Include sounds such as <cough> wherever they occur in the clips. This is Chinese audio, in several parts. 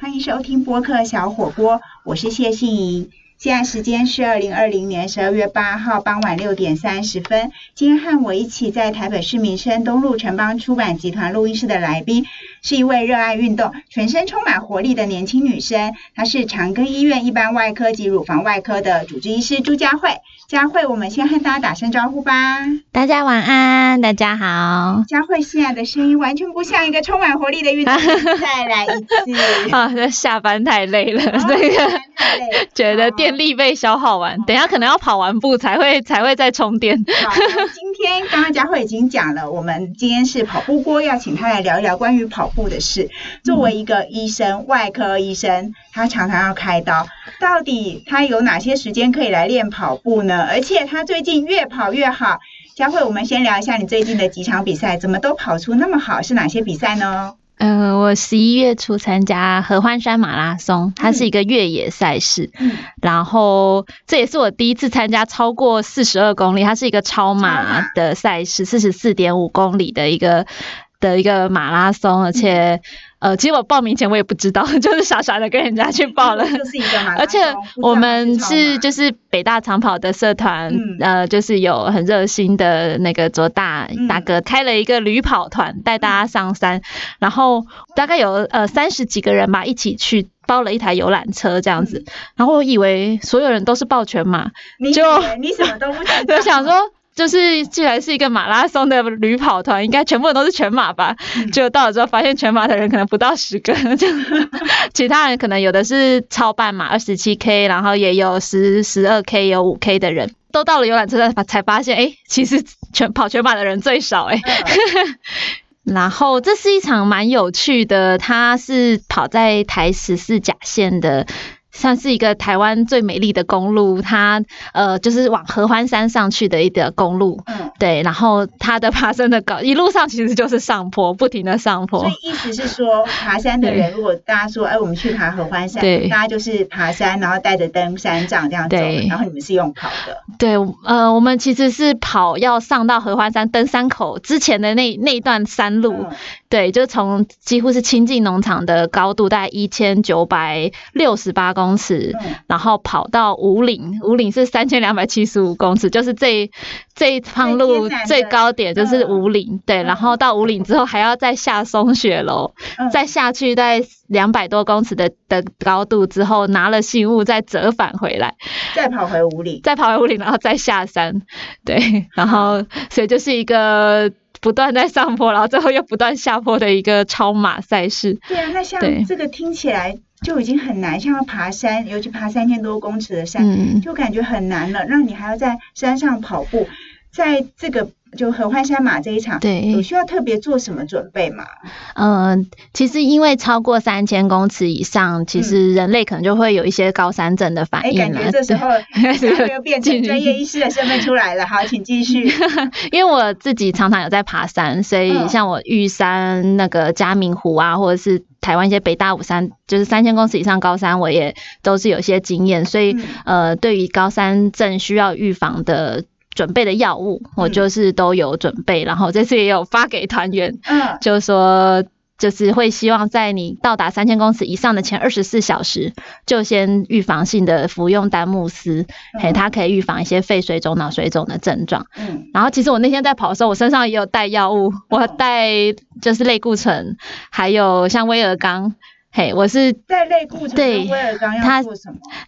欢迎收听播客小火锅，我是谢欣怡。现在时间是二零二零年十二月八号傍晚六点三十分。今天和我一起在台北市民生东路城邦出版集团录音室的来宾，是一位热爱运动、全身充满活力的年轻女生。她是长庚医院一般外科及乳房外科的主治医师朱佳慧。佳慧，我们先和大家打声招呼吧。大家晚安，大家好。佳慧现在的声音完全不像一个充满活力的运动员。<laughs> 再来一次。啊，这下班太累了，这个 <laughs> 觉得电力被消耗完，等下可能要跑完步才会才会再充电。今天刚刚佳慧已经讲了，我们今天是跑步锅，要请他来聊一聊关于跑步的事。作为一个医生，外科医生，他常常要开刀，到底他有哪些时间可以来练跑步呢？而且他最近越跑越好。佳慧，我们先聊一下你最近的几场比赛，怎么都跑出那么好？是哪些比赛呢？嗯，我十一月初参加合欢山马拉松，它是一个越野赛事。嗯，然后这也是我第一次参加超过四十二公里，它是一个超马的赛事，四十四点五公里的一个的一个马拉松，而且。呃，其实我报名前我也不知道，<laughs> 就是傻傻的跟人家去报了。<laughs> 就是一个而且我们是就是北大长跑的社团，呃，就是有很热心的那个卓大大哥开了一个旅跑团，带大家上山，然后大概有呃三十几个人吧，一起去包了一台游览车这样子。然后我以为所有人都是报全马，就你什么都不知道，<laughs> 想说。就是既然是一个马拉松的旅跑团，应该全部人都是全马吧？就到了之后发现全马的人可能不到十个，就 <laughs> 其他人可能有的是超半马二十七 K，然后也有十十二 K，有五 K 的人都到了游览车站才发现，哎，其实全跑全马的人最少哎。<laughs> 然后这是一场蛮有趣的，它是跑在台十四甲线的。像是一个台湾最美丽的公路，它呃就是往合欢山上去的一条公路，嗯，对，然后它的爬升的高，一路上其实就是上坡，不停的上坡。所以意思是说，爬山的人如果大家说，哎，我们去爬合欢山，对，大家就是爬山，然后带着登山杖这样走，然后你们是用跑的。对，呃，我们其实是跑要上到合欢山登山口之前的那那一段山路，对，就从几乎是亲近农场的高度，大概一千九百六十八公。尺，然后跑到五岭，五岭是三千两百七十五公尺，就是这这一趟路最高点就是五岭，对，然后到五岭之后还要再下松雪楼，再下去在两百多公尺的的高度之后拿了信物再折返回来，再跑回五岭，再跑回五岭，然后再下山，对，然后所以就是一个不断在上坡，然后最后又不断下坡的一个超马赛事。对啊，那像这个听起来。就已经很难，像要爬山，尤其爬三千多公尺的山，就感觉很难了。让你还要在山上跑步，在这个。就合欢山马这一场，对，有需要特别做什么准备吗？嗯，其实因为超过三千公尺以上，其实人类可能就会有一些高山症的反应了。感觉这时候 <laughs> 又变成专业医师的身份出来了。<laughs> 好，请继续。因为我自己常常有在爬山，所以像我玉山那个嘉明湖啊，或者是台湾一些北大武山，就是三千公尺以上高山，我也都是有些经验。所以呃，对于高山症需要预防的。准备的药物，我就是都有准备，然后这次也有发给团员，嗯，就是说，就是会希望在你到达三千公尺以上的前二十四小时，就先预防性的服用丹木斯，嘿，它可以预防一些肺水肿、脑水肿的症状。嗯，然后其实我那天在跑的时候，我身上也有带药物，我带就是类固醇，还有像威尔刚。嘿，我是在类固醇对，么？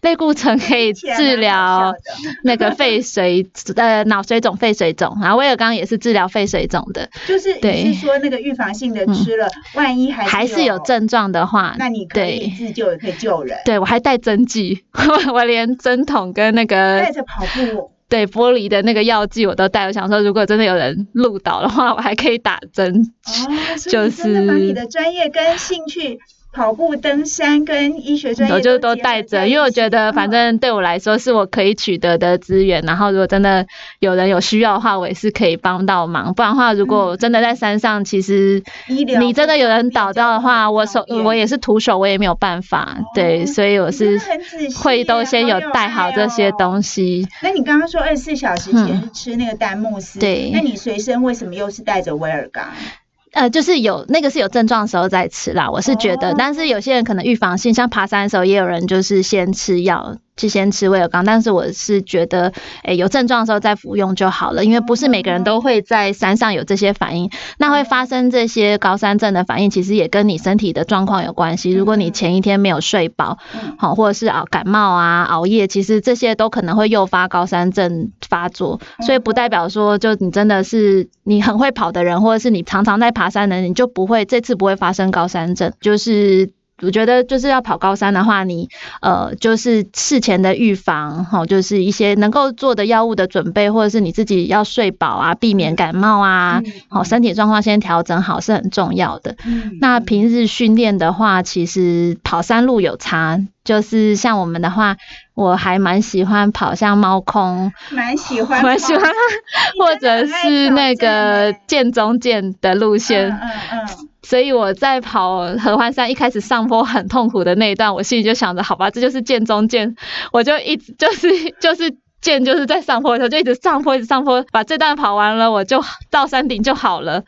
类固醇可以治疗那个肺水呃脑水肿、肺水肿，然后威尔刚也是治疗肺水肿的。就是你是说那个预防性的吃了，万一还还是有症状的话，那你可以自救，也可以救人。对我还带针剂，<laughs> 我连针筒跟那个带着跑步对玻璃的那个药剂我都带。我想说，如果真的有人路倒的话，我还可以打针。哦，就是把你的专业跟兴趣。跑步、登山跟医学专业，我就都带着，因为我觉得反正对我来说是我可以取得的资源。然后如果真的有人有需要的话，我也是可以帮到忙。不然的话，如果真的在山上，其实你真的有人倒掉的话，我手我也是徒手，我也没有办法。对，所以我是会都先有带好这些东西。那你刚刚说二十四小时前吃那个丹木斯，对，那你随身为什么又是带着威尔刚？呃，就是有那个是有症状的时候再吃啦，我是觉得，但是有些人可能预防性，像爬山的时候，也有人就是先吃药。去先吃威尔刚，但是我是觉得，诶，有症状的时候再服用就好了，因为不是每个人都会在山上有这些反应。那会发生这些高山症的反应，其实也跟你身体的状况有关系。如果你前一天没有睡饱，好，或者是熬感冒啊、熬夜，其实这些都可能会诱发高山症发作。所以不代表说，就你真的是你很会跑的人，或者是你常常在爬山的人，你就不会这次不会发生高山症，就是。我觉得就是要跑高山的话，你呃就是事前的预防，哈，就是一些能够做的药物的准备，或者是你自己要睡饱啊，避免感冒啊，好，身体状况先调整好是很重要的。那平日训练的话，其实跑山路有差，就是像我们的话，我还蛮喜欢跑像猫空，蛮喜欢，蛮喜欢，或者是那个剑中剑的路线，嗯嗯。所以我在跑合欢山一开始上坡很痛苦的那一段，我心里就想着，好吧，这就是剑中剑，我就一直就是就是剑就是在上坡的时候就一直上坡一直上坡，把这段跑完了，我就到山顶就好了。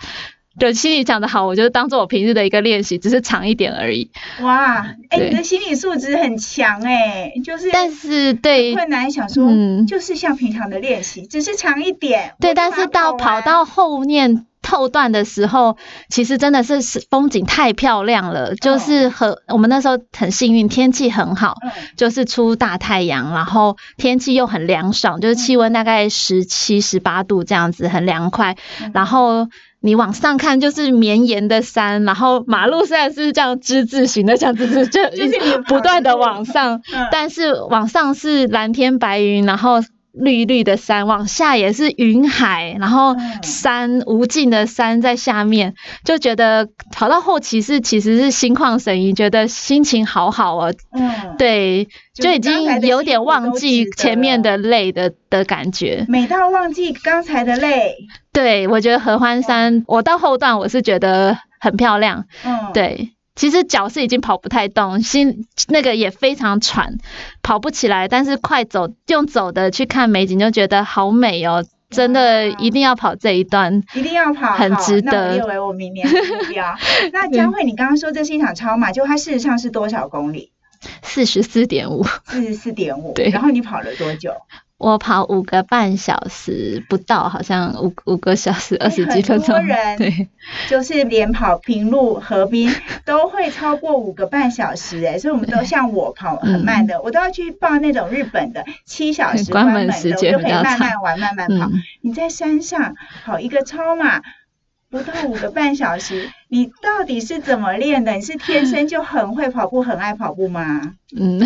对，心理讲的好，我就当做我平日的一个练习，只是长一点而已。哇，哎，你的心理素质很强哎，就是，但是对困难想说，就是像平常的练习，只是长一点。对，但是到跑到后面。后段的时候，其实真的是是风景太漂亮了，就是和我们那时候很幸运，天气很好，就是出大太阳，然后天气又很凉爽，就是气温大概十七十八度这样子，很凉快。然后你往上看就是绵延的山，然后马路虽然是这样之字形的这样子，就不断的往上，但是往上是蓝天白云，然后。绿绿的山，往下也是云海，然后山无尽的山在下面，就觉得跑到后期是其实是心旷神怡，觉得心情好好哦。嗯，对，就已经有点忘记前面的累的的感觉，美到忘记刚才的累。对，我觉得合欢山，我到后段我是觉得很漂亮。嗯，对。其实脚是已经跑不太动，心那个也非常喘，跑不起来。但是快走用走的去看美景，就觉得好美哦！真的一定要跑这一段，一定要跑，很值得。列为我明年的目标。<laughs> 那江慧，你刚刚说这是一场超马，就它事实上是多少公里？四十四点五。四十四点五。对。然后你跑了多久？我跑五个半小时不到，好像五五个小时 <laughs> 二十几分钟。很多人 <laughs> 对，就是连跑平路、河滨都会超过五个半小时哎，所以我们都像我跑很慢的，我都要去报那种日本的七小时 <laughs> 关门时间，就可以慢慢玩、慢慢跑。你在山上跑一个超马不到五个半小时，你到底是怎么练的？你是天生就很会跑步、很爱跑步吗？嗯，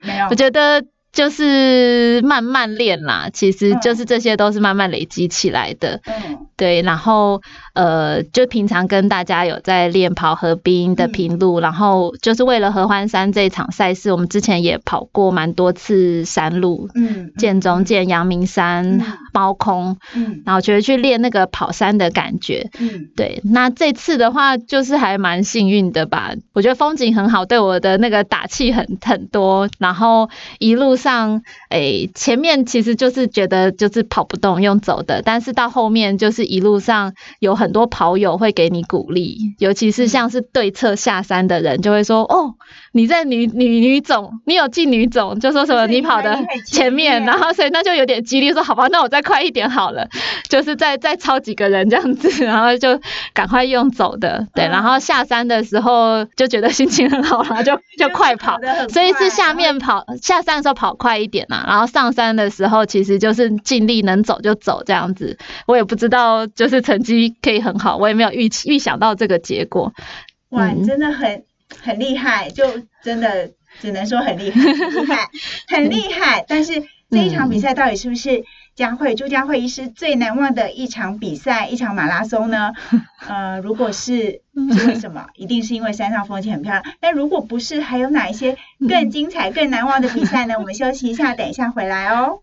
没有，我觉得。就是慢慢练啦，其实就是这些都是慢慢累积起来的。嗯，对，然后呃，就平常跟大家有在练跑河滨的平路，然后就是为了合欢山这一场赛事，我们之前也跑过蛮多次山路，嗯，建中建、阳明山、猫空，嗯，然后觉得去练那个跑山的感觉，嗯，对。那这次的话，就是还蛮幸运的吧，我觉得风景很好，对我的那个打气很很多，然后一路。上诶，前面其实就是觉得就是跑不动，用走的。但是到后面就是一路上有很多跑友会给你鼓励，尤其是像是对侧下山的人就会说：“哦，你在女女女总，你有进女总，就说什么你跑的前面。”然后所以那就有点激励，说：“好吧，那我再快一点好了。”就是再再超几个人这样子，<laughs> 然后就赶快用走的。对，然后下山的时候就觉得心情很好了，就 <laughs> 就快跑。所以是下面跑下山的时候跑。快一点嘛，然后上山的时候其实就是尽力能走就走这样子。我也不知道，就是成绩可以很好，我也没有预期预想到这个结果。哇，你真的很很厉害，就真的只能说很厉害，<laughs> 厉害，很厉害。但是这一场比赛到底是不是？佳慧朱佳慧医师最难忘的一场比赛，一场马拉松呢？<laughs> 呃，如果是是为什么？一定是因为山上风景很漂亮。但如果不是，还有哪一些更精彩、更难忘的比赛呢？我们休息一下，等一下回来哦。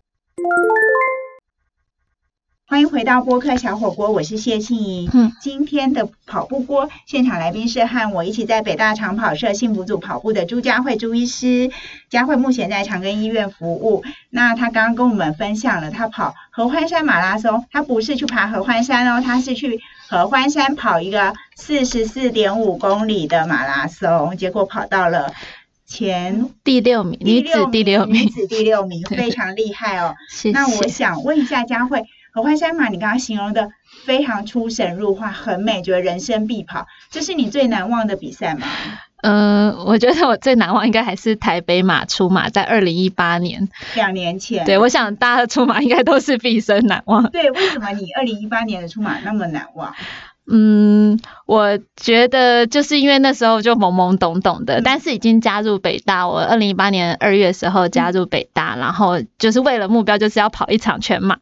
欢迎回到播客小火锅，我是谢庆怡。嗯，今天的跑步锅现场来宾是和我一起在北大长跑社幸福组跑步的朱佳慧朱医师。佳慧目前在长庚医院服务。那她刚刚跟我们分享了她跑合欢山马拉松，她不是去爬合欢山哦，她是去合欢山跑一个四十四点五公里的马拉松，结果跑到了前第六名，女子第六名，女子第六名，<laughs> 非常厉害哦。那我想问一下佳慧，合欢山马你刚刚形容的非常出神入化，很美，觉得人生必跑，这是你最难忘的比赛吗？嗯，我觉得我最难忘应该还是台北马出马，在二零一八年，两年前。对，我想大家的出马应该都是毕生难忘。对，为什么你二零一八年的出马那么难忘？嗯，我觉得就是因为那时候就懵懵懂懂的，但是已经加入北大。我二零一八年二月时候加入北大，然后就是为了目标就是要跑一场全马，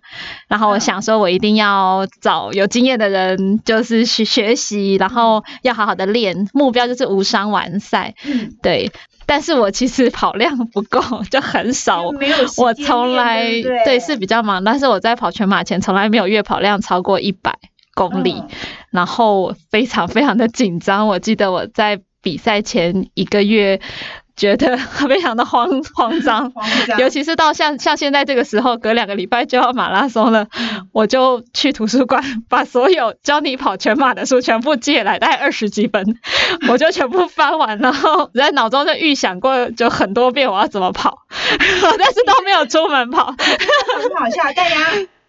然后我想说我一定要找有经验的人，就是去学习，然后要好好的练，目标就是无伤完赛。对，但是我其实跑量不够，就很少。没有，我从来对是比较忙，但是我在跑全马前从来没有月跑量超过一百。公里，然后非常非常的紧张。我记得我在比赛前一个月，觉得非常的慌慌张，尤其是到像像现在这个时候，隔两个礼拜就要马拉松了，我就去图书馆把所有教你跑全马的书全部借来，大概二十几本，<laughs> 我就全部翻完，然后在脑中就预想过就很多遍我要怎么跑，<laughs> 但是都没有出门跑，<laughs> 很好笑，大家。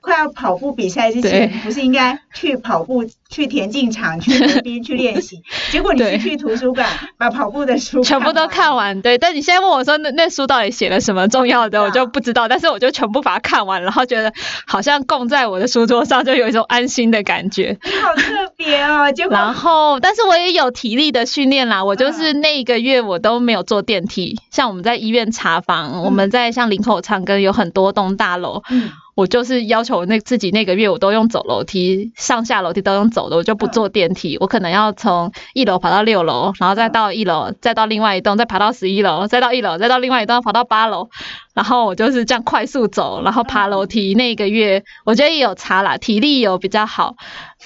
快要跑步比赛之前，不是应该去跑步、去田径场、去 <laughs> 那边去练习？结果你是去图书馆把跑步的书全部都看完。对，但你现在问我说那那书到底写了什么重要的，我就不知道。但是我就全部把它看完，然后觉得好像供在我的书桌上，就有一种安心的感觉。好特别哦！<laughs> 结果然后，但是我也有体力的训练啦。我就是那一个月我都没有坐电梯。像我们在医院查房，我们在像林口长庚有很多栋大楼。我就是要求那自己那个月我都用走楼梯上下楼梯都用走的，我就不坐电梯。我可能要从一楼爬到六楼，然后再到一楼，再到另外一栋，再爬到十一楼，再到一楼，再到另外一栋爬到八楼。然后我就是这样快速走，然后爬楼梯。那个月我觉得也有差啦，体力有比较好。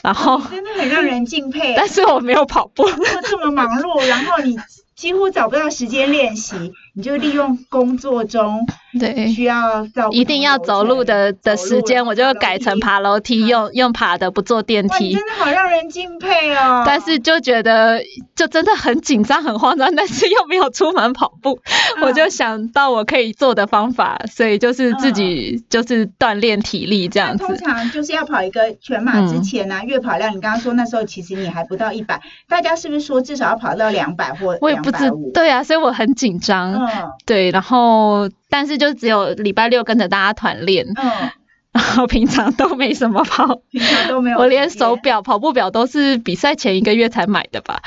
然后真的很让人敬佩。<laughs> 但是我没有跑步，<laughs> 这么忙碌，然后你几乎找不到时间练习，你就利用工作中。<laughs> 对，需要一定要走路的的时间，我就改成爬楼梯，用用爬的，不坐电梯。真的好让人敬佩哦！但是就觉得就真的很紧张、很慌张，但是又没有出门跑步，我就想到我可以做的方法，所以就是自己就是锻炼体力这样子。通常就是要跑一个全马之前呢，月跑量你刚刚说那时候其实你还不到一百，大家是不是说至少要跑到两百或我也不知对啊，所以我很紧张。嗯，对，然后。但是就只有礼拜六跟着大家团练，嗯，<laughs> 然后平常都没什么跑，<laughs> 平常都没有。我连手表、跑步表都是比赛前一个月才买的吧？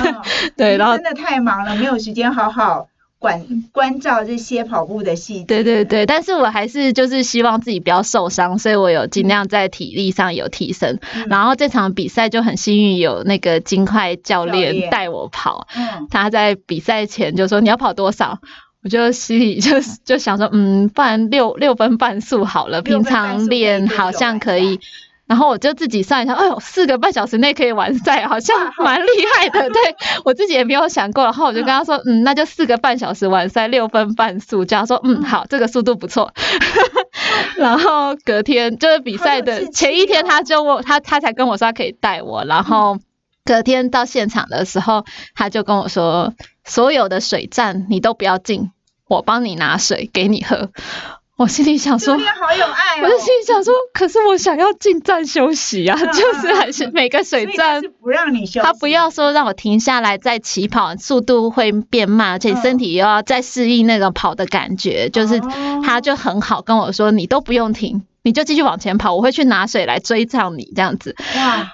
<laughs> 对，然后真的太忙了，没有时间好好管关照这些跑步的细节。对对对，但是我还是就是希望自己不要受伤，所以我有尽量在体力上有提升。然后这场比赛就很幸运有那个金块教练带我跑，嗯，他在比赛前就说你要跑多少。我就心里就就想说，嗯，不然六六分半速好了，平常练好像可以。然后我就自己算一下，哎呦，四个半小时内可以完赛，好像蛮厉害的。<laughs> 对我自己也没有想过。然后我就跟他说，嗯，那就四个半小时完赛，六分半速。这样说，嗯，好，这个速度不错。<laughs> 然后隔天就是比赛的前一天，他就问他他才跟我说他可以带我。然后隔天到现场的时候，他就跟我说。所有的水站你都不要进，我帮你拿水给你喝。我心里想说，好有爱哦。我就心里想说，可是我想要进站休息啊，<laughs> 就是还是每个水站不让你休，他不要说让我停下来再起跑，速度会变慢，而且身体又要再适应那个跑的感觉，就是他就很好跟我说，你都不用停。你就继续往前跑，我会去拿水来追上你这样子。哇，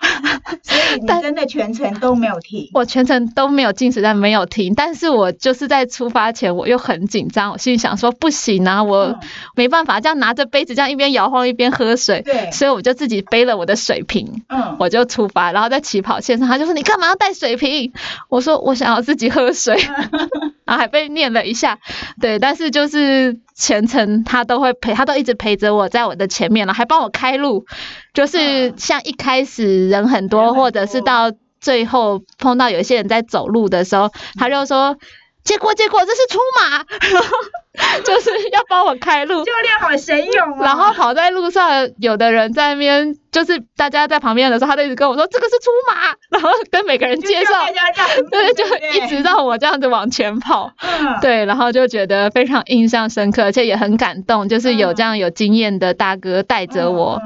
所以你真的全程都没有停。<laughs> 我全程都没有进水站，没有停。但是我就是在出发前我又很紧张，我心里想说不行啊，我没办法这样拿着杯子这样一边摇晃一边喝水。对。所以我就自己背了我的水瓶，嗯，我就出发，然后在起跑线上，他就说你干嘛要带水瓶？我说我想要自己喝水，<laughs> 然后还被念了一下。对，但是就是。全程他都会陪，他都一直陪着我在我的前面了，还帮我开路。就是像一开始人很多，或者是到最后碰到有一些人在走路的时候，他就说。结果结果这是出马，<laughs> 就是要帮我开路，教练好神勇啊！然后跑在路上，有的人在那边，就是大家在旁边的时候，他就一直跟我说这个是出马，<laughs> 然后跟每个人介绍，对，就一直让我这样子往前跑，对，然后就觉得非常印象深刻，而且也很感动，就是有这样有经验的大哥带着我。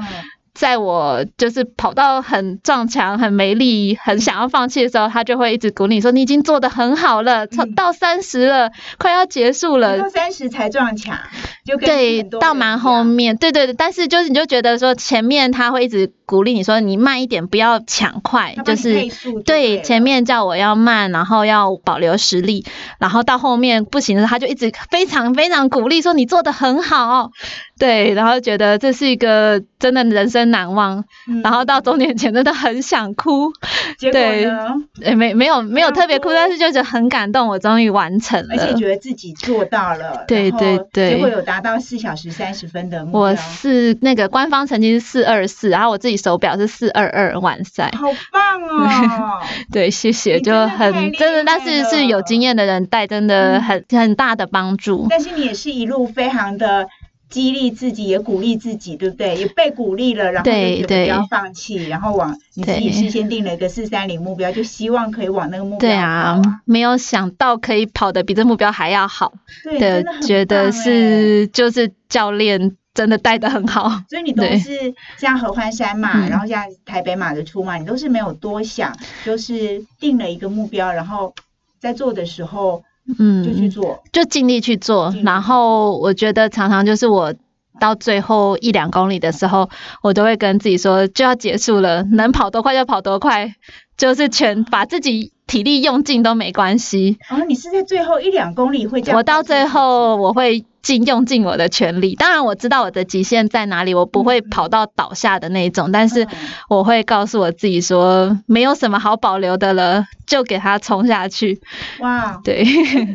在我就是跑到很撞墙、很没力、很想要放弃的时候，他就会一直鼓励说：“你已经做的很好了，到三十了，快要结束了。”到三十才撞墙，就对，到蛮后面，对对对。但是就是你就觉得说前面他会一直鼓励你说：“你慢一点，不要抢快。”就是对前面叫我要慢，然后要保留实力，然后到后面不行了，他就一直非常非常鼓励说：“你做的很好。”对，然后觉得这是一个真的人生难忘，然后到终点前真的很想哭。结果呢？诶，没没有没有特别哭，但是就得很感动，我终于完成了，而且觉得自己做到了。对对对，结果有达到四小时三十分的目标。我是那个官方成绩是四二四，然后我自己手表是四二二完赛。好棒哦！<laughs> 对，谢谢，就很真的，但是是有经验的人带，真的很很大的帮助。但是你也是一路非常的。激励自己，也鼓励自己，对不对？也被鼓励了，然后就不要放弃，然后往你自己事先定了一个四三零目标，就希望可以往那个目标。对啊，没有想到可以跑的比这目标还要好。对，觉得是就是教练真的带的很好。所以你都是像合欢山嘛，然后像台北马的出嘛，你都是没有多想，就是定了一个目标，然后在做的时候。嗯，就去做，就尽力去做。然后我觉得常常就是我到最后一两公里的时候，我都会跟自己说就要结束了，能跑多快就跑多快，就是全把自己体力用尽都没关系。啊，你是在最后一两公里会这样？我到最后我会。尽用尽我的全力，当然我知道我的极限在哪里，我不会跑到倒下的那一种，但是我会告诉我自己说，没有什么好保留的了，就给它冲下去。哇，对，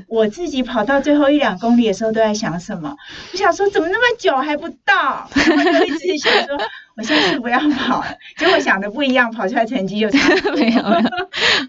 我自己跑到最后一两公里的时候都在想什么？我想说怎么那么久还不到？我就一直想说。我下次不要跑了，结果想的不一样，跑出来成绩就差 <laughs> 没有了。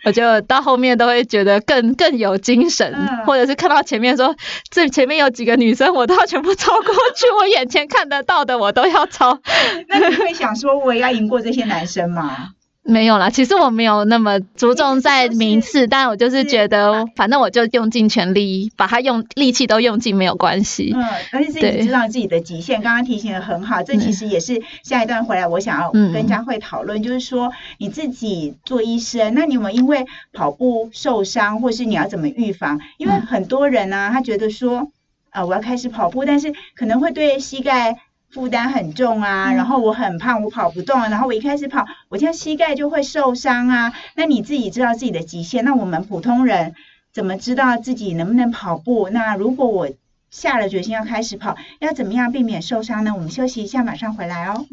我就到后面都会觉得更更有精神，或者是看到前面说这前面有几个女生，我都要全部超过去，我眼前看得到的我都要超。那你会想说我也要赢过这些男生吗？没有啦，其实我没有那么注重在名次，但我就是觉得，反正我就用尽全力，把它用力气都用尽没有关系。嗯，而且自己知道自己的极限，刚刚提醒的很好。这其实也是下一段回来我想要跟佳慧讨论，就是说你自己做医生，那你有没有因为跑步受伤，或是你要怎么预防？因为很多人呢，他觉得说，啊，我要开始跑步，但是可能会对膝盖。负担很重啊，然后我很胖，我跑不动，然后我一开始跑，我这样膝盖就会受伤啊。那你自己知道自己的极限，那我们普通人怎么知道自己能不能跑步？那如果我下了决心要开始跑，要怎么样避免受伤呢？我们休息一下，马上回来哦。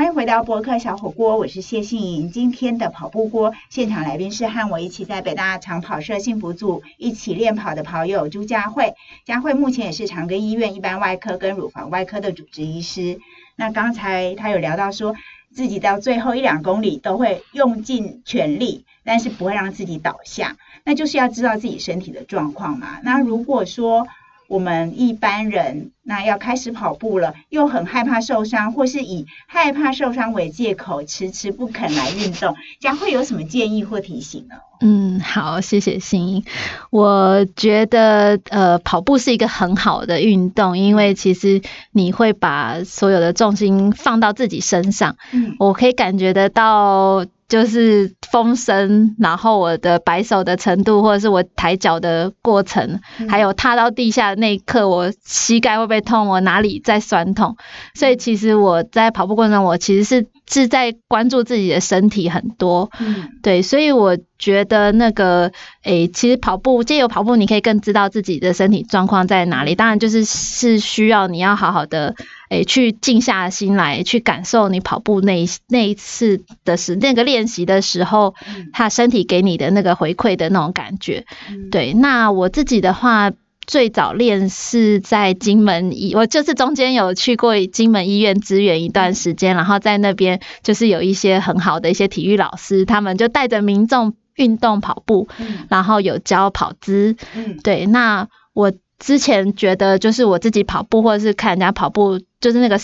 欢迎回到博客小火锅，我是谢杏莹。今天的跑步锅现场来宾是和我一起在北大长跑社幸福组一起练跑的跑友朱佳慧。佳慧目前也是长庚医院一般外科跟乳房外科的主治医师。那刚才他有聊到说，自己到最后一两公里都会用尽全力，但是不会让自己倒下。那就是要知道自己身体的状况嘛。那如果说我们一般人那要开始跑步了，又很害怕受伤，或是以害怕受伤为借口，迟迟不肯来运动，将会有什么建议或提醒呢？嗯，好，谢谢心英。我觉得呃，跑步是一个很好的运动，因为其实你会把所有的重心放到自己身上。嗯，我可以感觉得到。就是风声，然后我的摆手的程度，或者是我抬脚的过程，还有踏到地下的那一刻，我膝盖会不会痛，我哪里在酸痛，所以其实我在跑步过程中，我其实是。是在关注自己的身体很多，嗯，对，所以我觉得那个，诶，其实跑步，借由跑步，你可以更知道自己的身体状况在哪里。当然，就是是需要你要好好的，诶，去静下心来，去感受你跑步那那一次的时那个练习的时候，他身体给你的那个回馈的那种感觉。对，那我自己的话。最早练是在金门医，我就是中间有去过金门医院支援一段时间，然后在那边就是有一些很好的一些体育老师，他们就带着民众。运动跑步，然后有教跑姿，对。那我之前觉得就是我自己跑步或者是看人家跑步，就是那个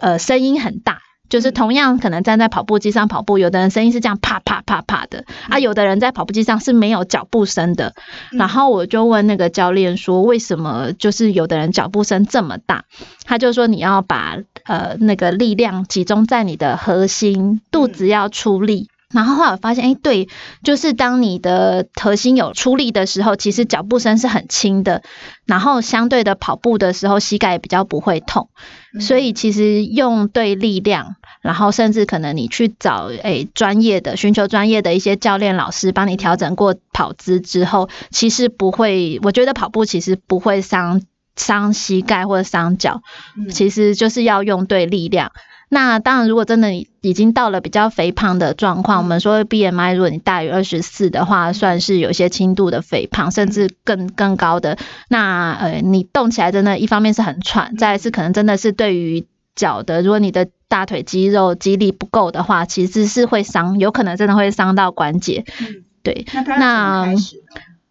呃声音很大。就是同样可能站在跑步机上跑步，有的人声音是这样啪啪啪啪的啊，有的人在跑步机上是没有脚步声的。然后我就问那个教练说，为什么就是有的人脚步声这么大？他就说你要把呃那个力量集中在你的核心，肚子要出力。然后后来我发现，哎，对，就是当你的核心有出力的时候，其实脚步声是很轻的。然后相对的跑步的时候，膝盖比较不会痛。所以其实用对力量，然后甚至可能你去找诶专业的，寻求专业的一些教练老师帮你调整过跑姿之后，其实不会，我觉得跑步其实不会伤伤膝盖或者伤脚，其实就是要用对力量。那当然，如果真的已经到了比较肥胖的状况，我们说 BMI 如果你大于二十四的话，算是有一些轻度的肥胖，甚至更更高的。那呃，你动起来真的，一方面是很喘，再是可能真的是对于脚的，如果你的大腿肌肉肌力不够的话，其实是会伤，有可能真的会伤到关节。对，那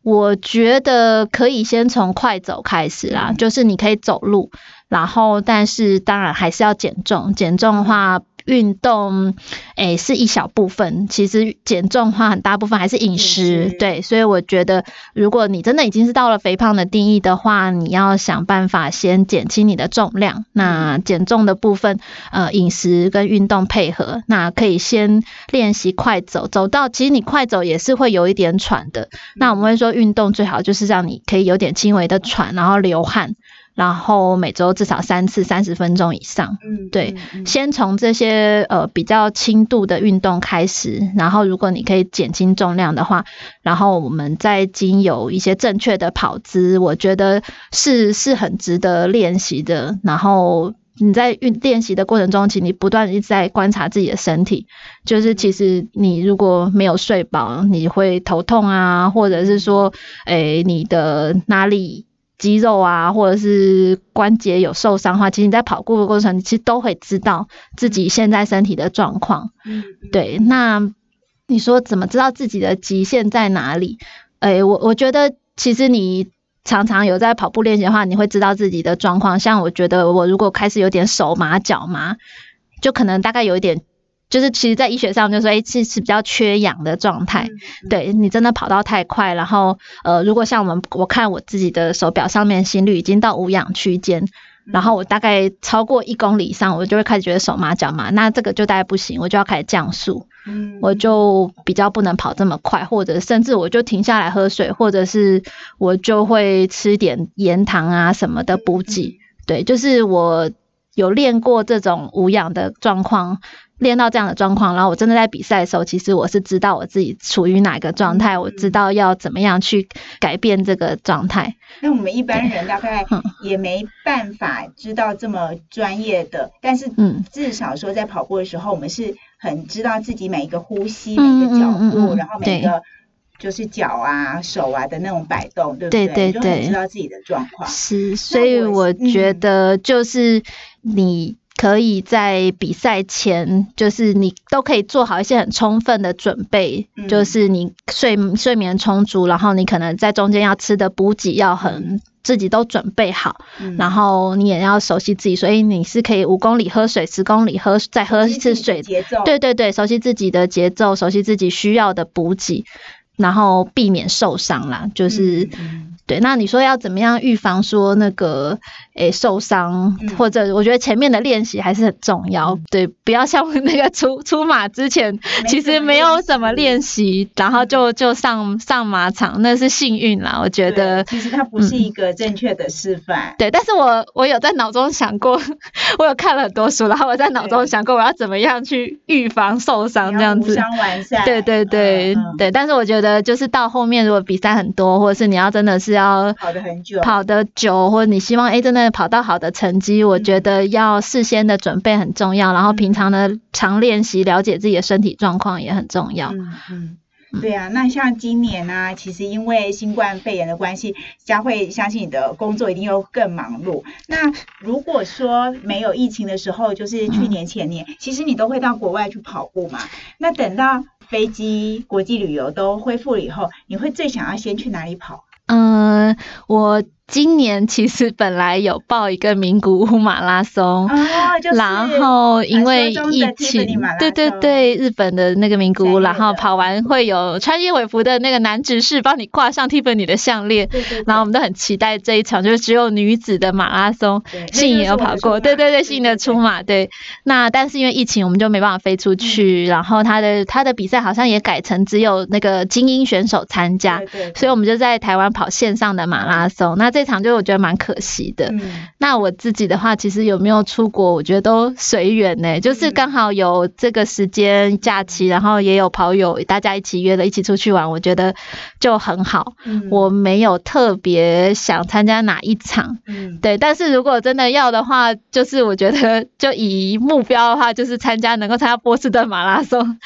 我觉得可以先从快走开始啦，就是你可以走路。然后，但是当然还是要减重。减重的话，运动诶是一小部分，其实减重的话，很大部分还是饮食。对，所以我觉得，如果你真的已经是到了肥胖的定义的话，你要想办法先减轻你的重量。那减重的部分，呃，饮食跟运动配合，那可以先练习快走，走到其实你快走也是会有一点喘的。那我们会说，运动最好就是让你可以有点轻微的喘，然后流汗。然后每周至少三次，三十分钟以上。嗯，对，先从这些呃比较轻度的运动开始，然后如果你可以减轻重量的话，然后我们再经有一些正确的跑姿，我觉得是是很值得练习的。然后你在运练习的过程中，请你不断一直在观察自己的身体，就是其实你如果没有睡饱，你会头痛啊，或者是说，诶，你的哪里？肌肉啊，或者是关节有受伤的话，其实你在跑步的过程，其实都会知道自己现在身体的状况。嗯，对。那你说怎么知道自己的极限在哪里？哎，我我觉得其实你常常有在跑步练习的话，你会知道自己的状况。像我觉得我如果开始有点手麻脚麻，就可能大概有一点。就是其实，在医学上就说，哎，是是比较缺氧的状态。对你真的跑到太快，然后呃，如果像我们我看我自己的手表上面心率已经到无氧区间，然后我大概超过一公里以上，我就会开始觉得手麻脚麻，那这个就大概不行，我就要开始降速。嗯，我就比较不能跑这么快，或者甚至我就停下来喝水，或者是我就会吃点盐糖啊什么的补给。对，就是我有练过这种无氧的状况。练到这样的状况，然后我真的在比赛的时候，其实我是知道我自己处于哪个状态，我知道要怎么样去改变这个状态。那我们一般人大概也没办法知道这么专业的，但是至少说在跑步的时候，我们是很知道自己每一个呼吸、每个脚步，然后每个就是脚啊、手啊的那种摆动，对不对？对对对，知道自己的状况。是，所以我觉得就是你。可以在比赛前，就是你都可以做好一些很充分的准备，就是你睡睡眠充足，然后你可能在中间要吃的补给要很自己都准备好，然后你也要熟悉自己，所以你是可以五公里喝水，十公里喝再喝一次水，对对对，熟悉自己的节奏，熟悉自己需要的补给，然后避免受伤啦，就是。对，那你说要怎么样预防说那个诶受伤，或者我觉得前面的练习还是很重要。对，不要像那个出出马之前，其实没有什么练习，然后就就上上马场，那是幸运啦。我觉得其实它不是一个正确的示范。对，但是我我有在脑中想过，<laughs> 我有看了很多书，然后我在脑中想过我要怎么样去预防受伤这样子。伤完善。对对对对，但是我觉得就是到后面如果比赛很多，或者是你要真的是要。要跑得很久，跑得久，或者你希望哎，真的跑到好的成绩，我觉得要事先的准备很重要，然后平常的常练习，了解自己的身体状况也很重要。嗯嗯，对啊，那像今年呢，其实因为新冠肺炎的关系，佳慧相信你的工作一定又更忙碌。那如果说没有疫情的时候，就是去年前年，其实你都会到国外去跑步嘛？那等到飞机、国际旅游都恢复了以后，你会最想要先去哪里跑？嗯，我。今年其实本来有报一个名古屋马拉松，然后因为疫情，对对对，日本的那个名古屋，然后跑完会有穿燕尾服的那个男执事帮你挂上 Tiffany 的项链，然后我们都很期待这一场，就是只有女子的马拉松，<laughs> 信也有跑过，对对对，信的出马，对。那但是因为疫情，我们就没办法飞出去，然后他的他的比赛好像也改成只有那个精英选手参加，所以我们就在台湾跑线上的马拉松。那这这场就我觉得蛮可惜的。那我自己的话，其实有没有出国，我觉得都随缘呢。就是刚好有这个时间假期，然后也有跑友大家一起约了一起出去玩，我觉得就很好。我没有特别想参加哪一场，对。但是如果真的要的话，就是我觉得就以目标的话，就是参加能够参加波士顿马拉松，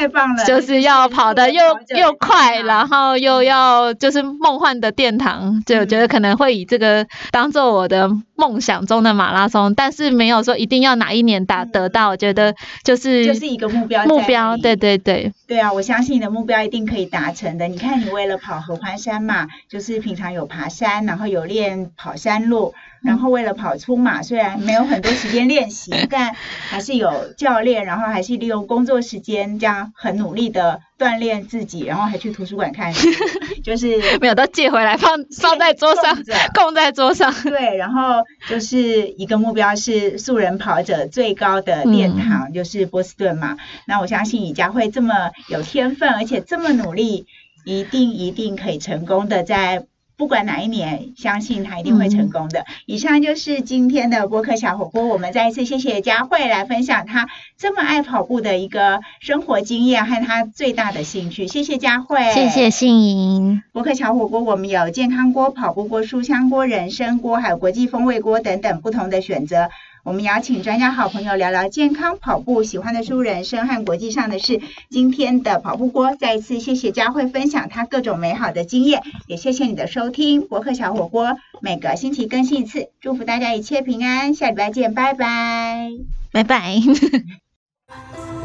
太棒了。就是要跑的又又快，然后又要就是梦幻的殿堂，就我觉得可能。会以这个当做我的梦想中的马拉松，但是没有说一定要哪一年达得到，我觉得就是就是一个目标。目标，对对对。对啊，我相信你的目标一定可以达成的。你看，你为了跑合欢山嘛，就是平常有爬山，然后有练跑山路。然后为了跑出马，虽然没有很多时间练习，<laughs> 但还是有教练，然后还是利用工作时间这样很努力的锻炼自己，然后还去图书馆看书，<laughs> 就是 <laughs> 没有都借回来放放在桌上，供在桌上。对，然后就是一个目标是素人跑者最高的殿堂，就是波士顿嘛。那我相信李佳慧这么有天分，而且这么努力，一定一定可以成功的在。不管哪一年，相信他一定会成功的。以上就是今天的播客小火锅，我们再一次谢谢佳慧来分享她这么爱跑步的一个生活经验和她最大的兴趣。谢谢佳慧，谢谢信莹。播客小火锅，我们有健康锅、跑步锅、书香锅、人参锅，还有国际风味锅等等不同的选择。我们邀请专家好朋友聊聊健康跑步、喜欢的书、人生和国际上的事。今天的跑步锅，再一次谢谢佳慧分享她各种美好的经验，也谢谢你的收听。博客小火锅每个星期更新一次，祝福大家一切平安，下礼拜见，拜拜，拜拜。<laughs>